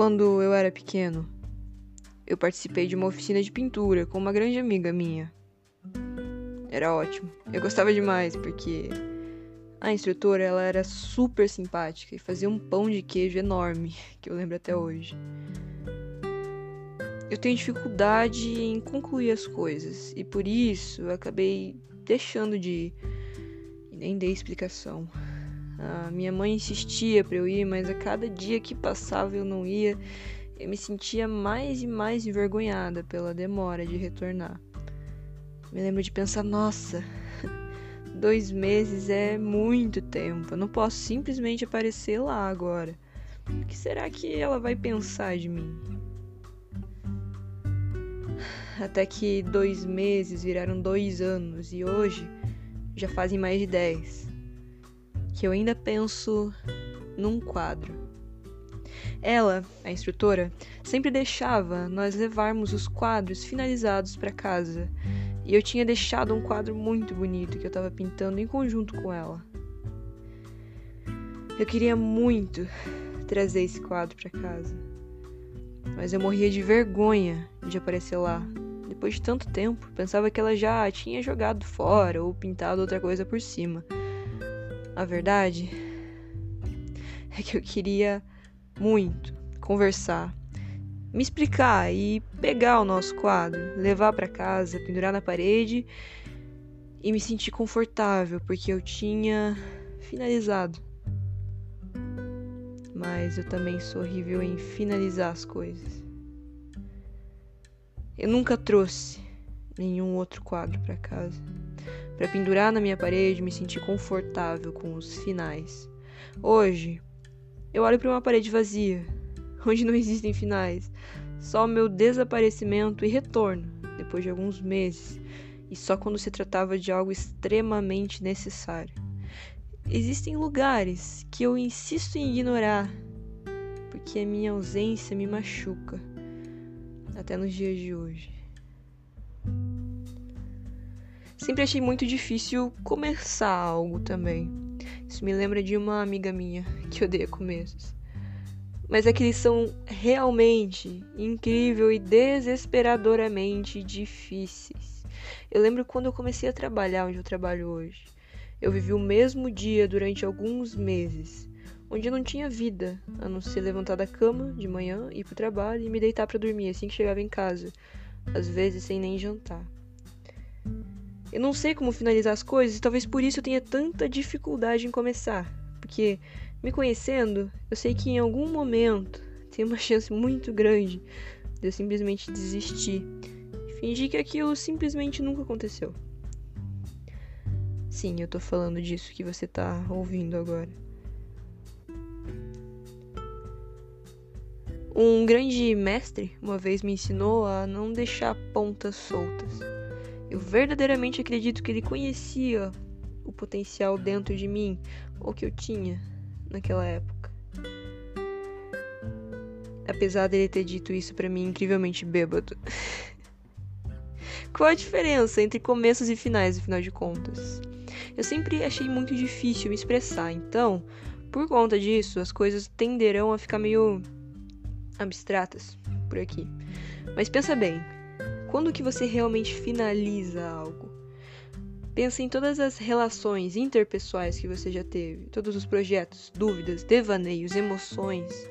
Quando eu era pequeno, eu participei de uma oficina de pintura com uma grande amiga minha. Era ótimo. Eu gostava demais porque a instrutora ela era super simpática e fazia um pão de queijo enorme, que eu lembro até hoje. Eu tenho dificuldade em concluir as coisas e por isso eu acabei deixando de ir e nem dei explicação. Minha mãe insistia para eu ir, mas a cada dia que passava eu não ia, eu me sentia mais e mais envergonhada pela demora de retornar. Me lembro de pensar, nossa, dois meses é muito tempo, eu não posso simplesmente aparecer lá agora. O que será que ela vai pensar de mim? Até que dois meses viraram dois anos e hoje já fazem mais de dez que eu ainda penso num quadro. Ela, a instrutora, sempre deixava nós levarmos os quadros finalizados para casa, e eu tinha deixado um quadro muito bonito que eu estava pintando em conjunto com ela. Eu queria muito trazer esse quadro para casa, mas eu morria de vergonha de aparecer lá. Depois de tanto tempo, pensava que ela já tinha jogado fora ou pintado outra coisa por cima. A verdade é que eu queria muito conversar, me explicar e pegar o nosso quadro, levar para casa, pendurar na parede e me sentir confortável porque eu tinha finalizado. Mas eu também sou horrível em finalizar as coisas. Eu nunca trouxe nenhum outro quadro para casa para pendurar na minha parede e me sentir confortável com os finais. Hoje, eu olho para uma parede vazia, onde não existem finais, só o meu desaparecimento e retorno depois de alguns meses, e só quando se tratava de algo extremamente necessário. Existem lugares que eu insisto em ignorar, porque a minha ausência me machuca, até nos dias de hoje. Sempre achei muito difícil começar algo também. Isso me lembra de uma amiga minha que odeia começos. Mas é que eles são realmente incrível e desesperadoramente difíceis. Eu lembro quando eu comecei a trabalhar onde eu trabalho hoje. Eu vivi o mesmo dia durante alguns meses, onde eu não tinha vida, a não ser levantar da cama de manhã, ir pro trabalho e me deitar para dormir assim que chegava em casa, às vezes sem nem jantar. Eu não sei como finalizar as coisas e talvez por isso eu tenha tanta dificuldade em começar. Porque, me conhecendo, eu sei que em algum momento tem uma chance muito grande de eu simplesmente desistir fingir que aquilo simplesmente nunca aconteceu. Sim, eu tô falando disso que você tá ouvindo agora. Um grande mestre uma vez me ensinou a não deixar pontas soltas. Eu verdadeiramente acredito que ele conhecia o potencial dentro de mim, ou que eu tinha naquela época. Apesar dele ter dito isso para mim incrivelmente bêbado. Qual a diferença entre começos e finais, afinal de contas? Eu sempre achei muito difícil me expressar, então, por conta disso, as coisas tenderão a ficar meio abstratas por aqui. Mas pensa bem, quando que você realmente finaliza algo? Pensa em todas as relações interpessoais que você já teve, todos os projetos, dúvidas, devaneios, emoções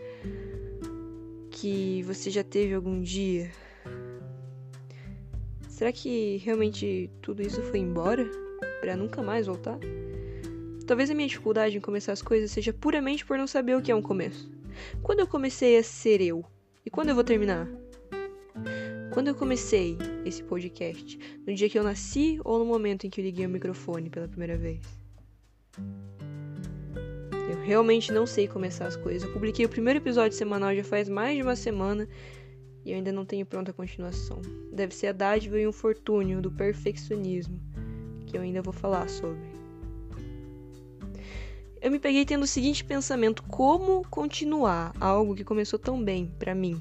que você já teve algum dia. Será que realmente tudo isso foi embora para nunca mais voltar? Talvez a minha dificuldade em começar as coisas seja puramente por não saber o que é um começo. Quando eu comecei a ser eu? E quando eu vou terminar? Quando eu comecei esse podcast? No dia que eu nasci ou no momento em que eu liguei o microfone pela primeira vez? Eu realmente não sei começar as coisas. Eu publiquei o primeiro episódio semanal já faz mais de uma semana e eu ainda não tenho pronta a continuação. Deve ser a dádiva e um fortúnio do perfeccionismo, que eu ainda vou falar sobre. Eu me peguei tendo o seguinte pensamento: como continuar algo que começou tão bem para mim?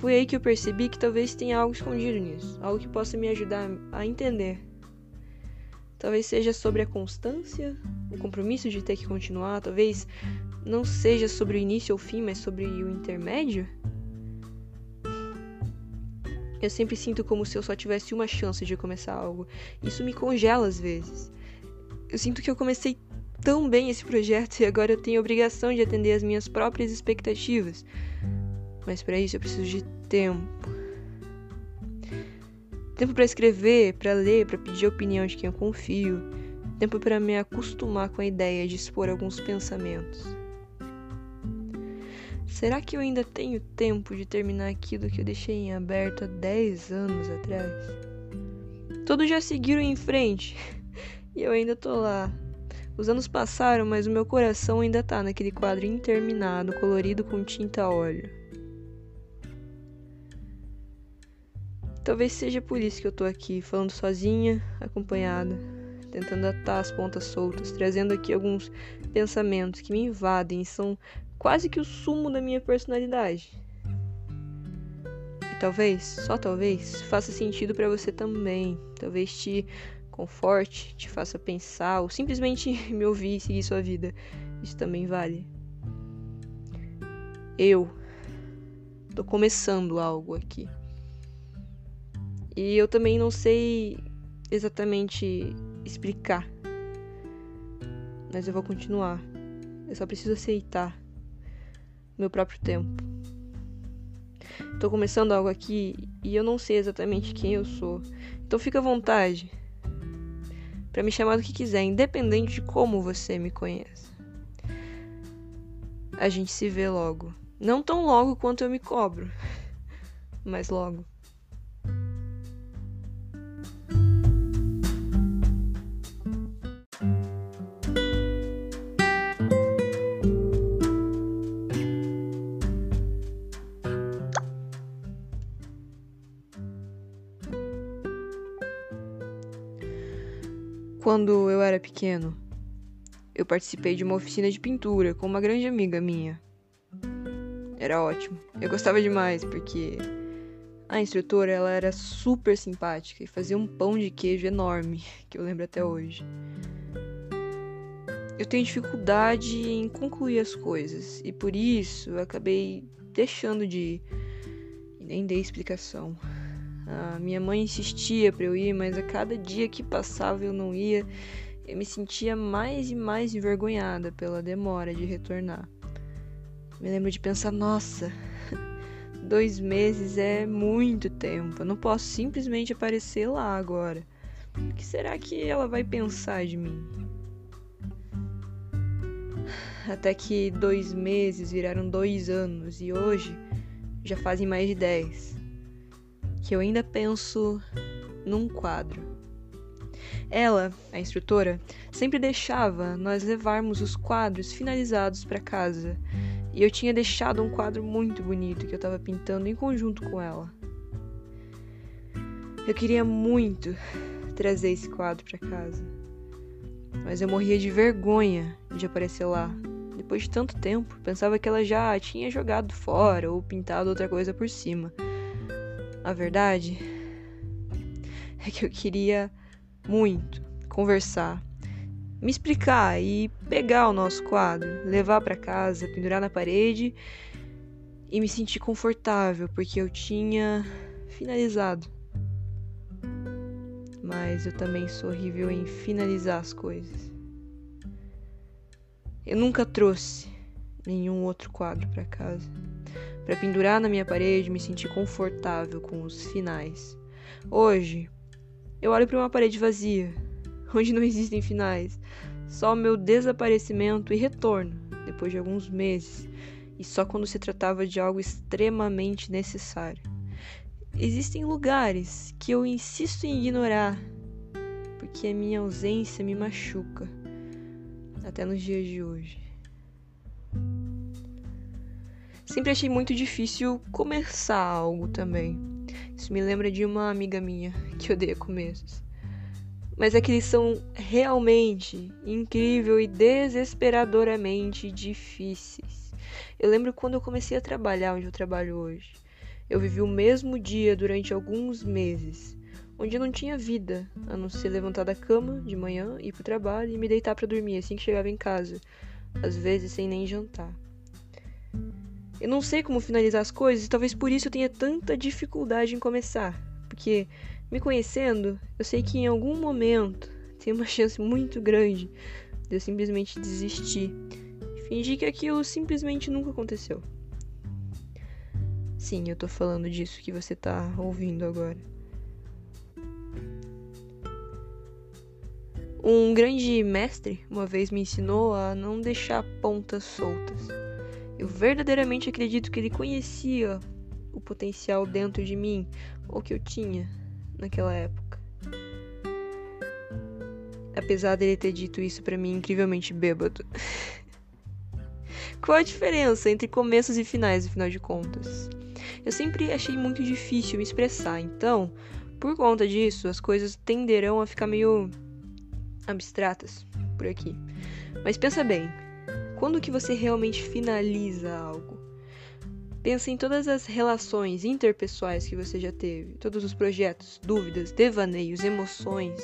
Foi aí que eu percebi que talvez tenha algo escondido nisso, algo que possa me ajudar a entender. Talvez seja sobre a constância, o compromisso de ter que continuar, talvez não seja sobre o início ou fim, mas sobre o intermédio? Eu sempre sinto como se eu só tivesse uma chance de começar algo. Isso me congela às vezes. Eu sinto que eu comecei tão bem esse projeto e agora eu tenho a obrigação de atender às minhas próprias expectativas. Mas para isso eu preciso de tempo. Tempo para escrever, para ler, para pedir a opinião de quem eu confio. Tempo para me acostumar com a ideia de expor alguns pensamentos. Será que eu ainda tenho tempo de terminar aquilo que eu deixei em aberto há 10 anos atrás? Todos já seguiram em frente e eu ainda tô lá. Os anos passaram, mas o meu coração ainda tá naquele quadro interminado, colorido com tinta óleo. Talvez seja por isso que eu tô aqui, falando sozinha, acompanhada, tentando atar as pontas soltas, trazendo aqui alguns pensamentos que me invadem são quase que o sumo da minha personalidade. E talvez, só talvez, faça sentido para você também. Talvez te conforte, te faça pensar ou simplesmente me ouvir e seguir sua vida. Isso também vale. Eu tô começando algo aqui. E eu também não sei exatamente explicar. Mas eu vou continuar. Eu só preciso aceitar meu próprio tempo. Tô começando algo aqui e eu não sei exatamente quem eu sou. Então fica à vontade para me chamar do que quiser, independente de como você me conhece. A gente se vê logo. Não tão logo quanto eu me cobro, mas logo. Quando eu era pequeno, eu participei de uma oficina de pintura com uma grande amiga minha. Era ótimo. Eu gostava demais porque a instrutora ela era super simpática e fazia um pão de queijo enorme, que eu lembro até hoje. Eu tenho dificuldade em concluir as coisas e por isso eu acabei deixando de ir e nem dei explicação. Minha mãe insistia para eu ir, mas a cada dia que passava eu não ia. Eu me sentia mais e mais envergonhada pela demora de retornar. Me lembro de pensar: nossa, dois meses é muito tempo. Eu não posso simplesmente aparecer lá agora. O que será que ela vai pensar de mim? Até que dois meses viraram dois anos e hoje já fazem mais de dez que eu ainda penso num quadro. Ela, a instrutora, sempre deixava nós levarmos os quadros finalizados para casa, e eu tinha deixado um quadro muito bonito que eu estava pintando em conjunto com ela. Eu queria muito trazer esse quadro para casa, mas eu morria de vergonha de aparecer lá. Depois de tanto tempo, pensava que ela já tinha jogado fora ou pintado outra coisa por cima. A verdade é que eu queria muito conversar, me explicar e pegar o nosso quadro, levar para casa, pendurar na parede e me sentir confortável porque eu tinha finalizado. Mas eu também sou horrível em finalizar as coisas. Eu nunca trouxe nenhum outro quadro para casa para pendurar na minha parede e me sentir confortável com os finais. Hoje, eu olho para uma parede vazia, onde não existem finais, só o meu desaparecimento e retorno depois de alguns meses, e só quando se tratava de algo extremamente necessário. Existem lugares que eu insisto em ignorar, porque a minha ausência me machuca, até nos dias de hoje. Sempre achei muito difícil começar algo também. Isso me lembra de uma amiga minha que odeia começos. Mas é que eles são realmente incrível e desesperadoramente difíceis. Eu lembro quando eu comecei a trabalhar onde eu trabalho hoje. Eu vivi o mesmo dia durante alguns meses, onde eu não tinha vida, a não ser levantar da cama de manhã, ir pro trabalho e me deitar para dormir assim que chegava em casa. às vezes sem nem jantar. Eu não sei como finalizar as coisas e talvez por isso eu tenha tanta dificuldade em começar, porque me conhecendo, eu sei que em algum momento tem uma chance muito grande de eu simplesmente desistir fingir que aquilo simplesmente nunca aconteceu. Sim, eu tô falando disso que você tá ouvindo agora. Um grande mestre uma vez me ensinou a não deixar pontas soltas. Eu verdadeiramente acredito que ele conhecia o potencial dentro de mim, ou que eu tinha naquela época. Apesar dele ter dito isso para mim incrivelmente bêbado. Qual a diferença entre começos e finais, afinal de contas? Eu sempre achei muito difícil me expressar, então, por conta disso, as coisas tenderão a ficar meio abstratas por aqui. Mas pensa bem, quando que você realmente finaliza algo? Pensa em todas as relações interpessoais que você já teve, todos os projetos, dúvidas, devaneios, emoções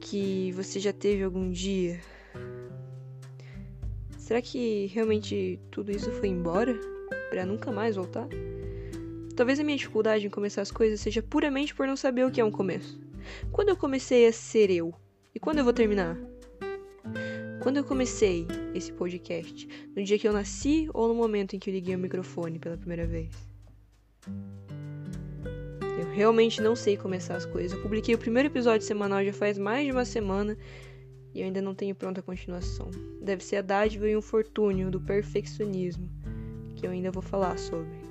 que você já teve algum dia. Será que realmente tudo isso foi embora para nunca mais voltar? Talvez a minha dificuldade em começar as coisas seja puramente por não saber o que é um começo. Quando eu comecei a ser eu? E quando eu vou terminar? Quando eu comecei esse podcast? No dia que eu nasci ou no momento em que eu liguei o microfone pela primeira vez? Eu realmente não sei começar as coisas. Eu publiquei o primeiro episódio semanal já faz mais de uma semana e eu ainda não tenho pronta a continuação. Deve ser a dádiva e um fortúnio do perfeccionismo, que eu ainda vou falar sobre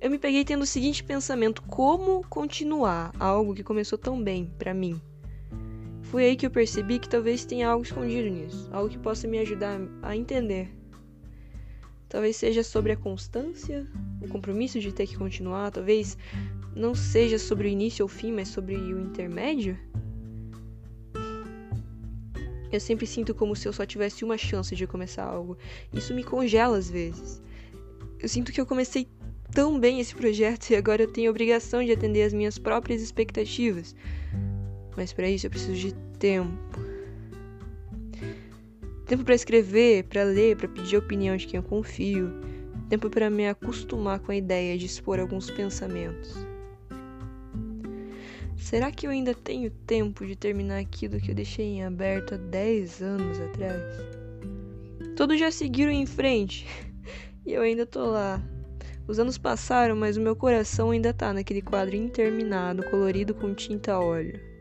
eu me peguei tendo o seguinte pensamento: como continuar algo que começou tão bem para mim? Foi aí que eu percebi que talvez tenha algo escondido nisso, algo que possa me ajudar a entender. Talvez seja sobre a constância, o compromisso de ter que continuar, talvez não seja sobre o início ou fim, mas sobre o intermédio. Eu sempre sinto como se eu só tivesse uma chance de começar algo. Isso me congela às vezes. Eu sinto que eu comecei tão bem esse projeto e agora eu tenho a obrigação de atender às minhas próprias expectativas. Mas para isso eu preciso de tempo. Tempo para escrever, para ler, para pedir a opinião de quem eu confio. Tempo para me acostumar com a ideia de expor alguns pensamentos. Será que eu ainda tenho tempo de terminar aquilo que eu deixei em aberto há 10 anos atrás? Todos já seguiram em frente e eu ainda tô lá, os anos passaram, mas o meu coração ainda tá naquele quadro interminado, colorido com tinta a óleo.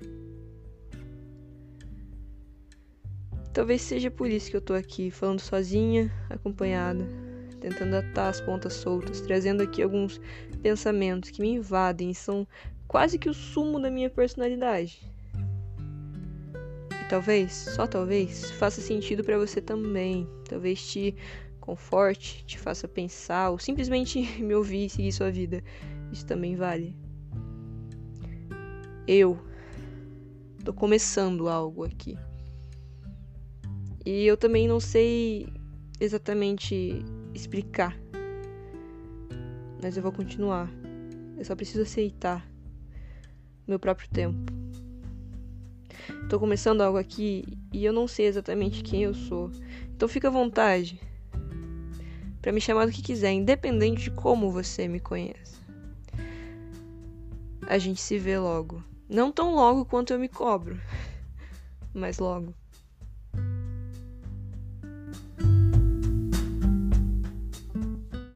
Talvez seja por isso que eu tô aqui, falando sozinha, acompanhada, tentando atar as pontas soltas, trazendo aqui alguns pensamentos que me invadem e são quase que o sumo da minha personalidade. E talvez, só talvez, faça sentido para você também. Talvez te conforte, te faça pensar ou simplesmente me ouvir e seguir sua vida. Isso também vale. Eu tô começando algo aqui. E eu também não sei exatamente explicar. Mas eu vou continuar. Eu só preciso aceitar meu próprio tempo. Tô começando algo aqui e eu não sei exatamente quem eu sou. Então fica à vontade para me chamar do que quiser, independente de como você me conheça. A gente se vê logo. Não tão logo quanto eu me cobro, mas logo.